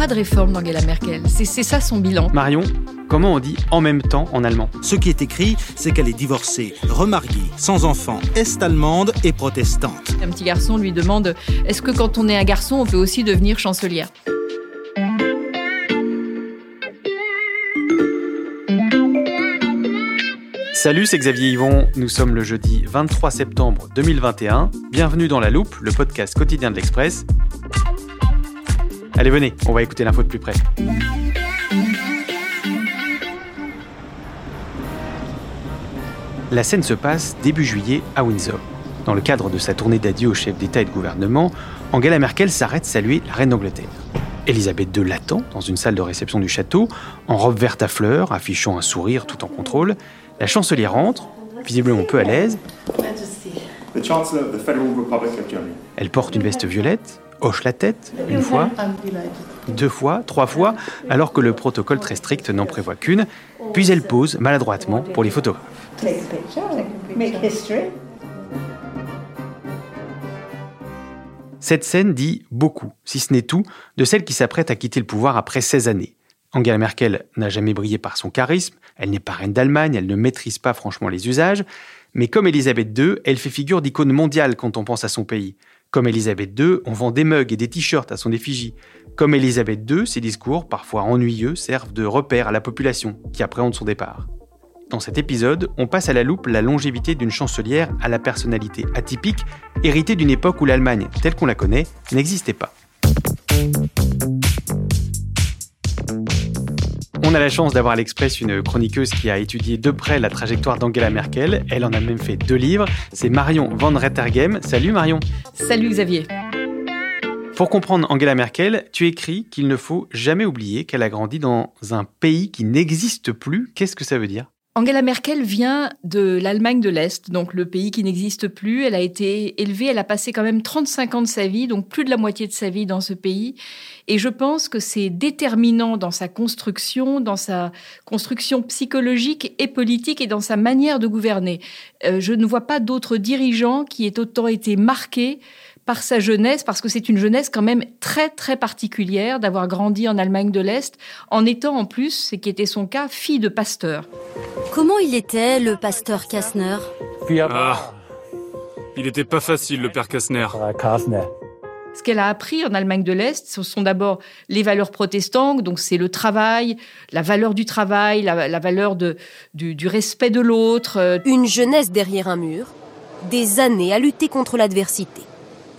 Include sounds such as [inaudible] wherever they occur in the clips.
pas de réforme d'Angela Merkel. C'est ça son bilan. Marion, comment on dit en même temps en allemand? Ce qui est écrit, c'est qu'elle est divorcée, remariée, sans enfant, est-allemande et protestante. Un petit garçon lui demande Est-ce que quand on est un garçon, on peut aussi devenir chancelière? Salut, c'est Xavier Yvon. Nous sommes le jeudi 23 septembre 2021. Bienvenue dans La Loupe, le podcast quotidien de l'Express. Allez, venez, on va écouter l'info de plus près. La scène se passe début juillet à Windsor. Dans le cadre de sa tournée d'adieu au chef d'État et de gouvernement, Angela Merkel s'arrête saluer la reine d'Angleterre. Elisabeth II l'attend dans une salle de réception du château, en robe verte à fleurs, affichant un sourire tout en contrôle. La chancelière entre, visiblement peu à l'aise. Elle porte une veste violette, hoche la tête, une fois, deux fois, trois fois, alors que le protocole très strict n'en prévoit qu'une, puis elle pose maladroitement pour les photographes. Cette scène dit beaucoup, si ce n'est tout, de celle qui s'apprête à quitter le pouvoir après 16 années. Angela Merkel n'a jamais brillé par son charisme, elle n'est pas reine d'Allemagne, elle ne maîtrise pas franchement les usages, mais comme Elisabeth II, elle fait figure d'icône mondiale quand on pense à son pays. Comme Elisabeth II, on vend des mugs et des t-shirts à son effigie. Comme Elisabeth II, ses discours, parfois ennuyeux, servent de repère à la population qui appréhende son départ. Dans cet épisode, on passe à la loupe la longévité d'une chancelière à la personnalité atypique, héritée d'une époque où l'Allemagne, telle qu'on la connaît, n'existait pas. On a la chance d'avoir à l'Express une chroniqueuse qui a étudié de près la trajectoire d'Angela Merkel. Elle en a même fait deux livres. C'est Marion Van Rettergem. Salut Marion. Salut Xavier. Pour comprendre Angela Merkel, tu écris qu'il ne faut jamais oublier qu'elle a grandi dans un pays qui n'existe plus. Qu'est-ce que ça veut dire? Angela Merkel vient de l'Allemagne de l'Est, donc le pays qui n'existe plus. Elle a été élevée, elle a passé quand même 35 ans de sa vie, donc plus de la moitié de sa vie dans ce pays. Et je pense que c'est déterminant dans sa construction, dans sa construction psychologique et politique et dans sa manière de gouverner. Euh, je ne vois pas d'autres dirigeants qui aient autant été marqués par sa jeunesse, parce que c'est une jeunesse quand même très très particulière d'avoir grandi en Allemagne de l'Est, en étant en plus, ce qui était son cas, fille de pasteur. Comment il était, le pasteur Kastner? Ah, Il n'était pas facile, le père Kastner. Ce qu'elle a appris en Allemagne de l'Est, ce sont d'abord les valeurs protestantes, donc c'est le travail, la valeur du travail, la, valeur de, du, du respect de l'autre. Une jeunesse derrière un mur, des années à lutter contre l'adversité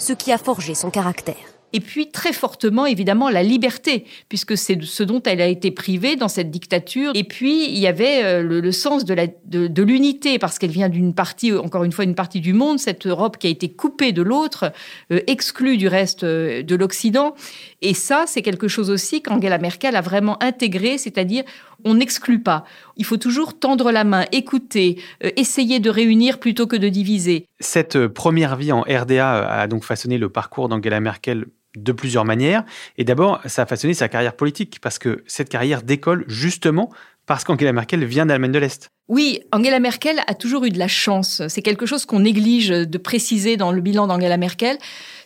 ce qui a forgé son caractère. Et puis très fortement, évidemment, la liberté, puisque c'est ce dont elle a été privée dans cette dictature. Et puis, il y avait euh, le, sens de, l'unité, parce qu'elle vient d'une partie, encore une fois, une partie du monde, cette Europe qui a été coupée de l'autre, euh, exclue du reste euh, de l'Occident. Et ça, c'est quelque chose aussi qu'Angela Merkel a vraiment intégré, c'est-à-dire on n'exclut pas. Il faut toujours tendre la main, écouter, euh, essayer de réunir plutôt que de diviser. Cette euh, première vie en RDA a donc façonné le parcours d'Angela Merkel de plusieurs manières. Et d'abord, ça a façonné sa carrière politique, parce que cette carrière décolle justement parce qu'Angela Merkel vient d'Allemagne de l'Est. Oui, Angela Merkel a toujours eu de la chance. C'est quelque chose qu'on néglige de préciser dans le bilan d'Angela Merkel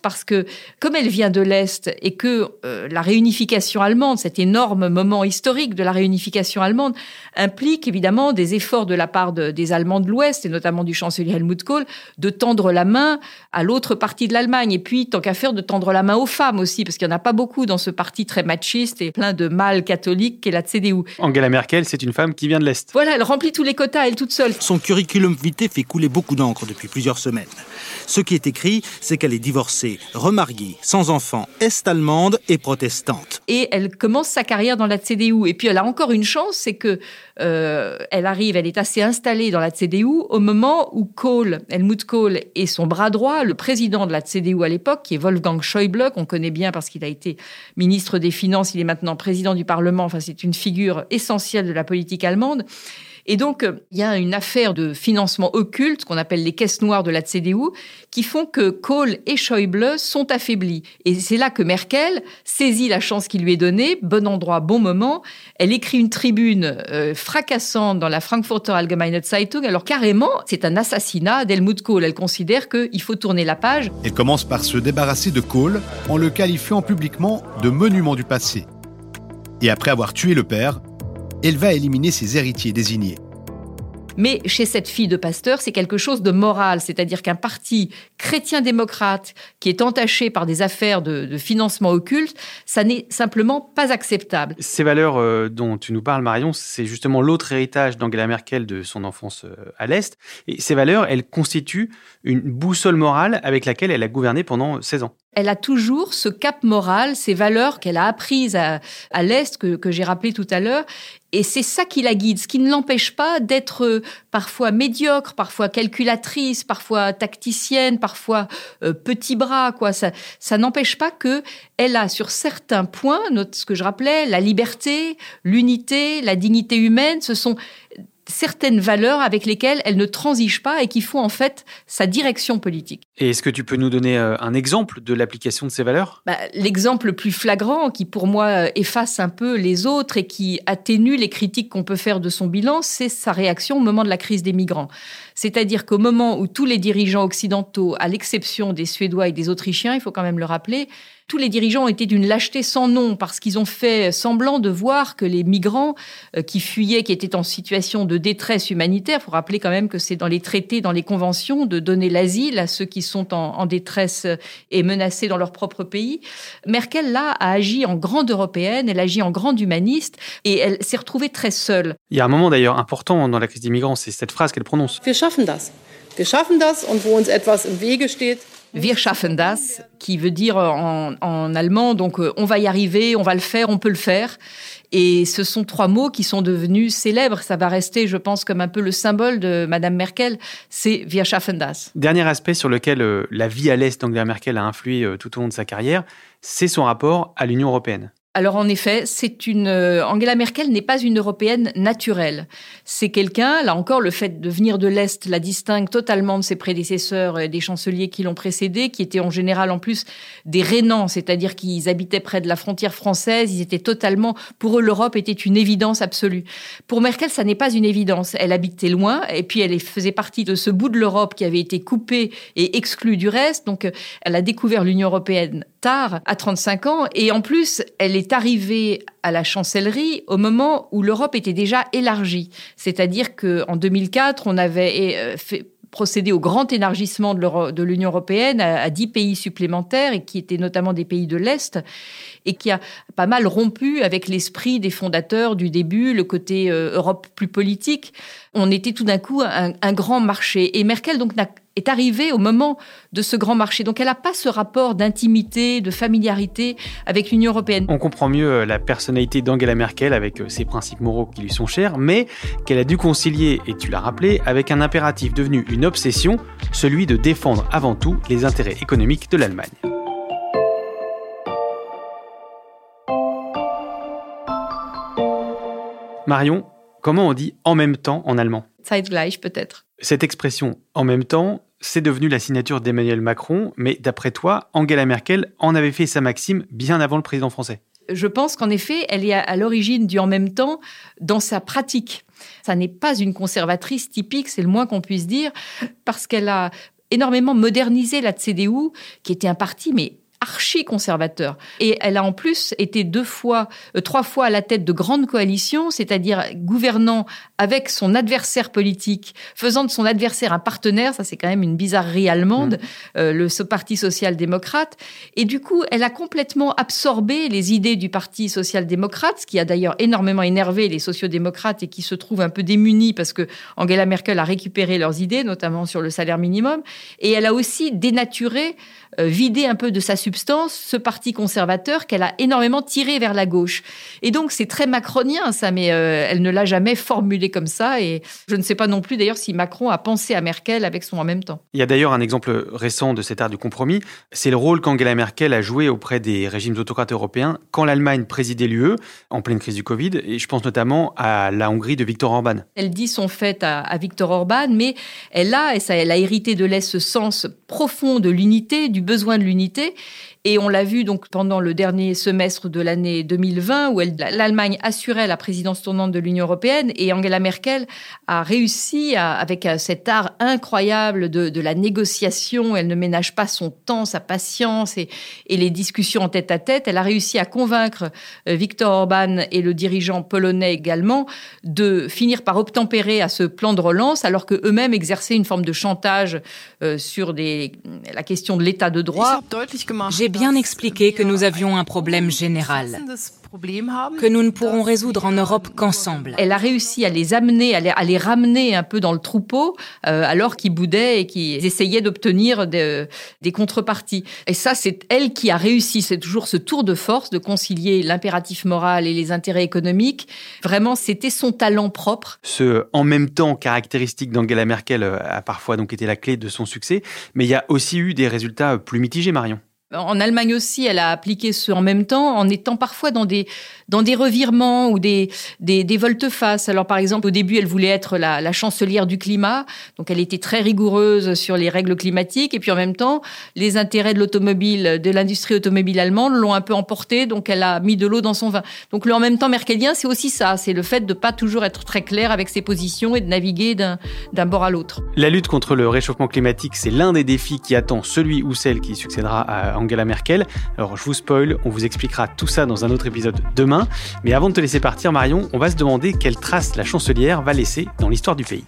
parce que comme elle vient de l'Est et que euh, la réunification allemande, cet énorme moment historique de la réunification allemande, implique évidemment des efforts de la part des Allemands de l'Ouest et notamment du chancelier Helmut Kohl de tendre la main à l'autre partie de l'Allemagne et puis tant qu'à faire de tendre la main aux femmes aussi parce qu'il n'y en a pas beaucoup dans ce parti très machiste et plein de mâles catholiques qu'est la CDU. Angela Merkel, c'est une femme qui vient de l'Est. Voilà, elle remplit tous les quotas elle toute seule. Son curriculum vitae fait couler beaucoup d'encre depuis plusieurs semaines. Ce qui est écrit, c'est qu'elle est divorcée, remariée, sans enfant, est-allemande et protestante. Et elle commence sa carrière dans la CDU. Et puis elle a encore une chance, c'est que euh, elle arrive, elle est assez installée dans la CDU au moment où Kohl, Helmut Kohl et son bras droit, le président de la CDU à l'époque, qui est Wolfgang Schäuble, qu'on connaît bien parce qu'il a été ministre des Finances, il est maintenant président du Parlement, enfin c'est une figure essentielle de la politique allemande. Et donc, euh, il y a une affaire de financement occulte qu'on appelle les caisses noires de la CDU qui font que Kohl et Schäuble sont affaiblis. Et c'est là que Merkel saisit la chance qui lui est donnée, bon endroit, bon moment. Elle écrit une tribune euh, fracassante dans la Frankfurter Allgemeine Zeitung. Alors carrément, c'est un assassinat d'Helmut Kohl. Elle considère qu'il faut tourner la page. Elle commence par se débarrasser de Kohl en le qualifiant publiquement de monument du passé. Et après avoir tué le père, elle va éliminer ses héritiers désignés. Mais chez cette fille de pasteur, c'est quelque chose de moral, c'est-à-dire qu'un parti chrétien-démocrate qui est entaché par des affaires de, financement occulte, ça n'est simplement pas acceptable. Ces valeurs euh, dont tu nous parles, Marion, c'est justement l'autre héritage d'Angela Merkel de son enfance euh, à l'Est. Et ces valeurs, elles constituent une boussole morale avec laquelle elle a gouverné pendant 16 ans elle a toujours ce cap moral, ces valeurs qu'elle a apprises à, l'Est, que, j'ai rappelé tout à l'heure. Et c'est ça qui la guide, ce qui ne l'empêche pas d'être euh, parfois médiocre, parfois calculatrice, parfois tacticienne, parfois euh, petit bras. Quoi. Ça, ça n'empêche pas que elle a sur certains points, ce que je rappelais, la liberté, l'unité, la dignité humaine, ce sont certaines valeurs avec lesquelles elle ne transige pas et qui font en fait sa direction politique. Et est-ce que tu peux nous donner euh, un exemple de l'application de ces valeurs? Bah, L'exemple le plus flagrant, qui pour moi euh, efface un peu les autres et qui atténue les critiques qu'on peut faire de son bilan, c'est sa réaction au moment de la crise des migrants. C'est-à-dire qu'au moment où tous les dirigeants occidentaux, à l'exception des Suédois et des Autrichiens, il faut quand même le rappeler, tous les dirigeants ont été d'une lâcheté sans nom parce qu'ils ont fait semblant de voir que les migrants euh, qui fuyaient, qui étaient en situation de détresse humanitaire, il faut rappeler quand même que c'est dans les traités, dans les conventions de donner l'asile à ceux qui sont en, détresse et menacés dans leur propre pays. Merkel, là, a agi en grande européenne, elle agit en grande humaniste et elle s'est retrouvée très seule. Il y a un moment d'ailleurs important dans la crise des migrants, c'est cette phrase qu'elle prononce. Wir schaffen das. Wir schaffen das und wo uns etwas im Wege steht, Wir schaffen das, qui veut dire en, allemand, donc euh, on va y arriver, on va le faire, on peut le faire. Et ce sont trois mots qui sont devenus célèbres. Ça va rester, je pense, comme un peu le symbole de Madame Merkel. C'est Wir schaffen das. Dernier aspect sur lequel euh, la vie à l'Est d'Angela Merkel a influé euh, tout au long de sa carrière, c'est son rapport à l'Union européenne. Alors en effet, c'est une euh, Angela Merkel n'est pas une européenne naturelle. C'est quelqu'un, là encore, le fait de venir de l'est la distingue totalement de ses prédécesseurs et des chanceliers qui l'ont précédé, qui étaient en général en plus des rénants, c'est-à-dire qu'ils habitaient près de la frontière française. Ils étaient totalement, pour eux, l'Europe était une évidence absolue. Pour Merkel, ça n'est pas une évidence. Elle habitait loin et puis elle faisait partie de ce bout de l'Europe qui avait été coupé et exclu du reste. Donc, elle a découvert l'Union européenne à 35 ans, et en plus, elle est est arrivé à la chancellerie au moment où l'Europe était déjà élargie. C'est-à-dire qu'en 2004, on avait euh, fait, procédé au grand élargissement de l'Union européenne à, dix pays supplémentaires et qui étaient notamment des pays de l'Est et qui a pas mal rompu avec l'esprit des fondateurs du début, le côté euh, Europe plus politique. On était tout d'un coup un, grand marché. Et Merkel donc est arrivée au moment de ce grand marché. Donc elle n'a pas ce rapport d'intimité, de familiarité avec l'Union européenne. On comprend mieux euh, la personnalité d'Angela Merkel avec euh, ses principes moraux qui lui sont chers, mais qu'elle a dû concilier, et tu l'as rappelé, avec un impératif devenu une obsession, celui de défendre avant tout les intérêts économiques de l'Allemagne. Marion, comment on dit en même temps en allemand? Zeitgleich peut-être. Cette expression en même temps, c'est devenu la signature d'Emmanuel Macron, mais d'après toi, Angela Merkel en avait fait sa maxime bien avant le président français. Je pense qu'en effet, elle est à l'origine du en même temps dans sa pratique. Ça n'est pas une conservatrice typique, c'est le moins qu'on puisse dire, parce qu'elle a énormément modernisé la CDU, qui était un parti mais archi conservateur. Et elle a en plus été deux fois, euh, trois fois à la tête de grandes coalitions, c'est-à-dire gouvernant avec son adversaire politique, faisant de son adversaire un partenaire. Ça, c'est quand même une bizarrerie allemande, mmh. euh, le ce parti social-démocrate. Et du coup, elle a complètement absorbé les idées du parti social-démocrate, ce qui a d'ailleurs énormément énervé les sociodémocrates et qui se trouvent un peu démunis parce que Angela Merkel a récupéré leurs idées, notamment sur le salaire minimum. Et elle a aussi dénaturé euh, vider un peu de sa substance ce parti conservateur qu'elle a énormément tiré vers la gauche. Et donc c'est très macronien ça, mais euh, elle ne l'a jamais formulé comme ça. Et je ne sais pas non plus d'ailleurs si Macron a pensé à Merkel avec son en même temps. Il y a d'ailleurs un exemple récent de cet art du compromis. C'est le rôle qu'Angela Merkel a joué auprès des régimes autocrates européens quand l'Allemagne présidait l'UE en pleine crise du Covid. Et je pense notamment à la Hongrie de Viktor Orban. Elle dit son fait à, à Viktor Orban, mais elle a, et ça, elle a hérité de l'Est ce sens profond de l'unité, du besoin de l'unité. Et on l'a vu donc pendant le dernier semestre de l'année 2020 où l'Allemagne assurait la présidence tournante de l'Union européenne et Angela Merkel a réussi avec euh, cet art incroyable de, la négociation. Elle ne ménage pas son temps, sa patience et, les discussions en tête à tête. Elle a réussi à convaincre euh, Viktor Orban et le dirigeant polonais également de finir par obtempérer à ce plan de relance alors que eux-mêmes exerçaient une forme de chantage euh, sur la question de l'état de droit. J'ai bien expliqué que nous avions un problème général que nous ne pourrons résoudre en Europe qu'ensemble. Elle a réussi à les amener, à les, ramener un peu dans le troupeau, euh, alors qu'ils boudaient et qu'ils essayaient d'obtenir des contreparties. Et ça, c'est elle qui a réussi. C'est toujours ce tour de force de concilier l'impératif moral et les intérêts économiques. Vraiment, c'était son talent propre. Ce en même temps caractéristique d'Angela Merkel euh, a parfois donc été la clé de son succès, mais il y a aussi eu des résultats plus mitigés, Marion. En Allemagne aussi, elle a appliqué ce en même temps, en étant parfois dans des, dans des revirements ou des, des, volte-face. Alors, par exemple, au début, elle voulait être la, chancelière du climat, donc elle était très rigoureuse sur les règles climatiques, et puis en même temps, les intérêts de l'automobile, de l'industrie automobile allemande l'ont un peu emporté, donc elle a mis de l'eau dans son vin. Donc le en même temps merkelien, c'est aussi ça, c'est le fait de pas toujours être très clair avec ses positions et de naviguer d'un bord à l'autre. La lutte contre le réchauffement climatique, c'est l'un des défis qui attend celui ou celle qui succédera à Angela Merkel. Alors je vous spoil, on vous expliquera tout ça dans un autre épisode demain. Mais avant de te laisser partir Marion, on va se demander quelle trace la chancelière va laisser dans l'histoire du pays.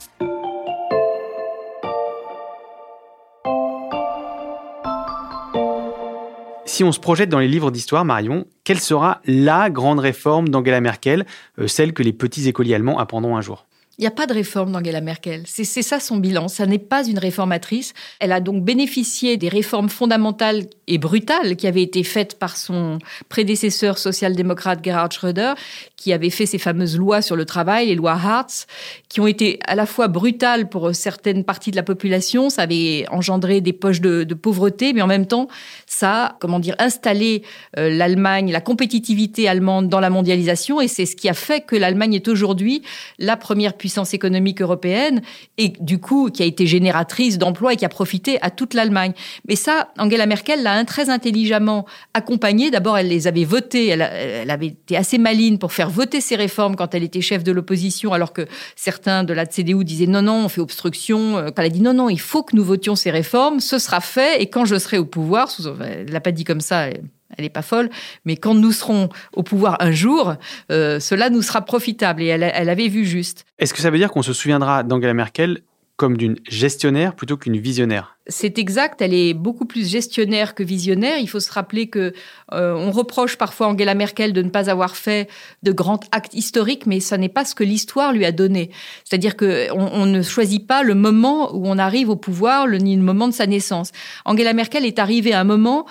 Si on se projette dans les livres d'histoire, Marion, quelle sera la grande réforme d'Angela Merkel, euh, celle que les petits écoliers allemands apprendront un jour? Il n'y a pas de réforme d'Angela Merkel. C'est ça son bilan. Ça n'est pas une réformatrice. Elle a donc bénéficié des réformes fondamentales et brutales qui avaient été faites par son prédécesseur social-démocrate Gerhard Schröder, qui avait fait ces fameuses lois sur le travail, les lois Hartz, qui ont été à la fois brutales pour certaines parties de la population. Ça avait engendré des poches de, pauvreté, mais en même temps, ça a, comment dire, installé euh, l'Allemagne, la compétitivité allemande dans la mondialisation. Et c'est ce qui a fait que l'Allemagne est aujourd'hui la première puissance puissance économique européenne et du coup qui a été génératrice d'emplois et qui a profité à toute l'Allemagne. Mais ça, Angela Merkel l'a très intelligemment accompagné. D'abord, elle les avait votées, elle, avait été assez maline pour faire voter ces réformes quand elle était chef de l'opposition, alors que certains de la CDU disaient non, non, on fait obstruction. Euh, quand elle a dit non, non, il faut que nous votions ces réformes, ce sera fait et quand je serai au pouvoir, elle l'a pas dit comme ça, elle n'est pas folle, mais quand nous serons au pouvoir un jour, euh, cela nous sera profitable. Et elle, elle avait vu juste. Est-ce que ça veut dire qu'on se souviendra d'Angela Merkel comme d'une gestionnaire plutôt qu'une visionnaire? C'est exact, elle est beaucoup plus gestionnaire que visionnaire. Il faut se rappeler que euh, on reproche parfois à Angela Merkel de ne pas avoir fait de grands actes historiques, mais ce n'est pas ce que l'histoire lui a donné. C'est-à-dire que on, ne choisit pas le moment où on arrive au pouvoir, le, ni le moment de sa naissance. Angela Merkel est arrivée à un moment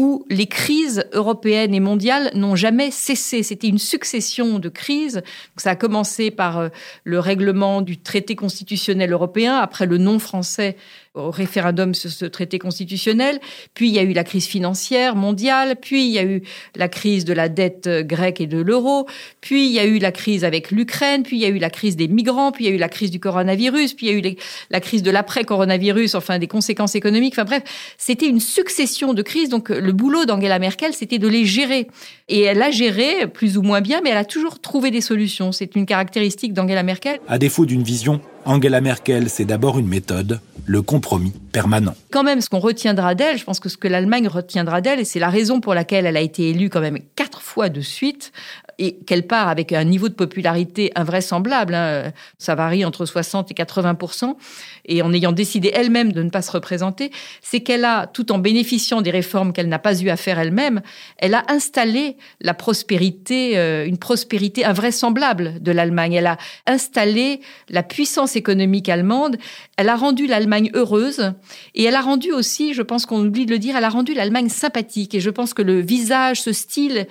où les crises européennes et mondiales n'ont jamais cessé. C'était une succession de crises. ça a commencé par euh, le règlement du traité constitutionnel européen, après le non français au référendum sur ce traité constitutionnel. Puis il y a eu la crise financière mondiale. Puis il y a eu la crise de la dette grecque et de l'euro. Puis il y a eu la crise avec l'Ukraine. Puis il y a eu la crise des migrants. Puis il y a eu la crise du coronavirus. Puis il y a eu la crise de l'après-coronavirus, enfin des conséquences économiques. Enfin bref, c'était une succession de crises. Donc le boulot d'Angela Merkel, c'était de les gérer. Et elle a géré plus ou moins bien, mais elle a toujours trouvé des solutions. C'est une caractéristique d'Angela Merkel. À défaut d'une vision, Angela Merkel, c'est d'abord une méthode, le compromis permanent. Quand même, ce qu'on retiendra d'elle, je pense que ce que l'Allemagne retiendra d'elle, et c'est la raison pour laquelle elle a été élue quand même quatre fois de suite, et qu'elle part avec un niveau de popularité invraisemblable, hein, ça varie entre 60 et 80% et en ayant décidé elle-même de ne pas se représenter, c'est qu'elle a, tout en bénéficiant des réformes qu'elle n'a pas eu à faire elle-même, elle a installé la prospérité, euh, une prospérité invraisemblable de l'Allemagne. Elle a installé la puissance économique allemande. Elle a rendu l'Allemagne heureuse et elle a rendu aussi, je pense qu'on oublie de le dire, elle a rendu l'Allemagne sympathique. Et je pense que le visage, ce style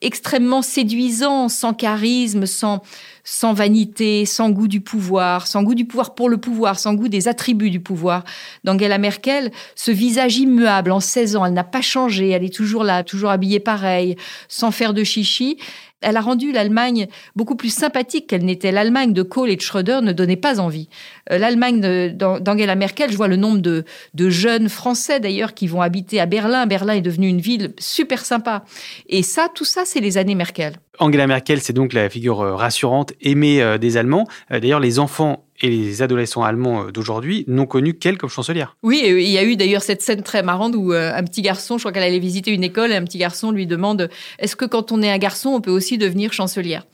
extrêmement séduisant, sans charisme, sans, sans vanité, sans goût du pouvoir, sans goût du pouvoir pour le pouvoir, sans goût des attributs du pouvoir. D'Angela Merkel, ce visage immuable en 16 ans, elle n'a pas changé, elle est toujours là, toujours habillée pareil, sans faire de chichi. Elle a rendu l'Allemagne beaucoup plus sympathique qu'elle n'était. L'Allemagne de Kohl et de Schröder ne donnait pas envie. Euh, L'Allemagne d'Angela Merkel, je vois le nombre de, de jeunes Français d'ailleurs qui vont habiter à Berlin. Berlin est devenue une ville super sympa. Et ça, tout ça, c'est les années Merkel. Angela Merkel, c'est donc la figure euh, rassurante, aimée euh, des Allemands. D'ailleurs, les enfants et les adolescents allemands d'aujourd'hui n'ont connu qu'elle comme chancelière. Oui, il y a eu d'ailleurs cette scène très marrante où un petit garçon, je crois qu'elle allait visiter une école, un petit garçon lui demande Est-ce que quand on est un garçon, on peut aussi devenir chancelière?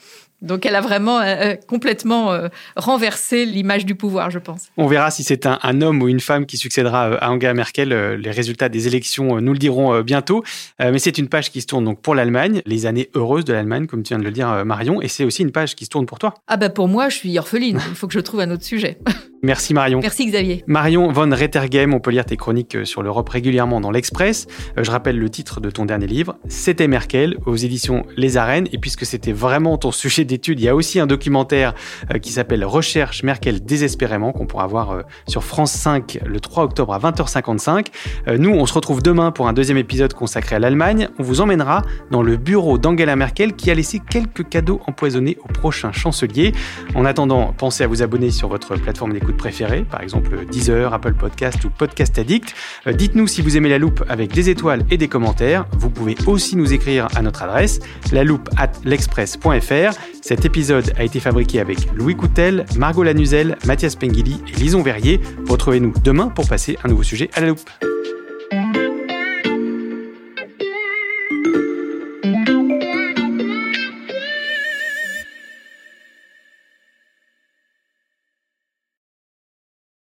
Donc elle a vraiment euh, euh, complètement euh, renversé l'image du pouvoir, je pense. On verra si c'est un, homme ou une femme qui succédera à Angela Merkel. les résultats des élections nous le diront bientôt. mais c'est une page qui se tourne donc pour l'Allemagne, les années heureuses de l'Allemagne, comme tu viens de le dire Marion. Et c'est aussi une page qui se tourne pour toi. Ah ben pour moi, je suis orpheline. Il faut que je trouve un autre sujet. [laughs] Merci Marion. Merci Xavier. Marion von Rettergem, on peut lire tes chroniques sur l'Europe régulièrement dans l'Express. Je rappelle le titre de ton dernier livre, C'était Merkel, aux éditions Les Arènes. Et puisque c'était vraiment ton sujet d'étude, il y a aussi un documentaire euh, qui s'appelle Recherche Merkel désespérément, qu'on pourra voir euh, sur France 5 le 3 octobre à 20h55. Euh, nous, on se retrouve demain pour un deuxième épisode consacré à l'Allemagne. On vous emmènera dans le bureau d'Angela Merkel qui a laissé quelques cadeaux empoisonnés au prochain chancelier. En attendant, pensez à vous abonner sur votre plateforme d'écoute préférée, par exemple Deezer, Apple Podcast ou Podcast Addict. Euh, dites-nous si vous aimez la loupe avec des étoiles et des commentaires. Vous pouvez aussi nous écrire à notre adresse, la loupe at l'express.fr. Cet épisode a été fabriqué avec Louis Coutel, Margot Lanuzel, Mathias Pengili et Lison Verrier. Retrouvez-nous demain pour passer un nouveau sujet à la loupe.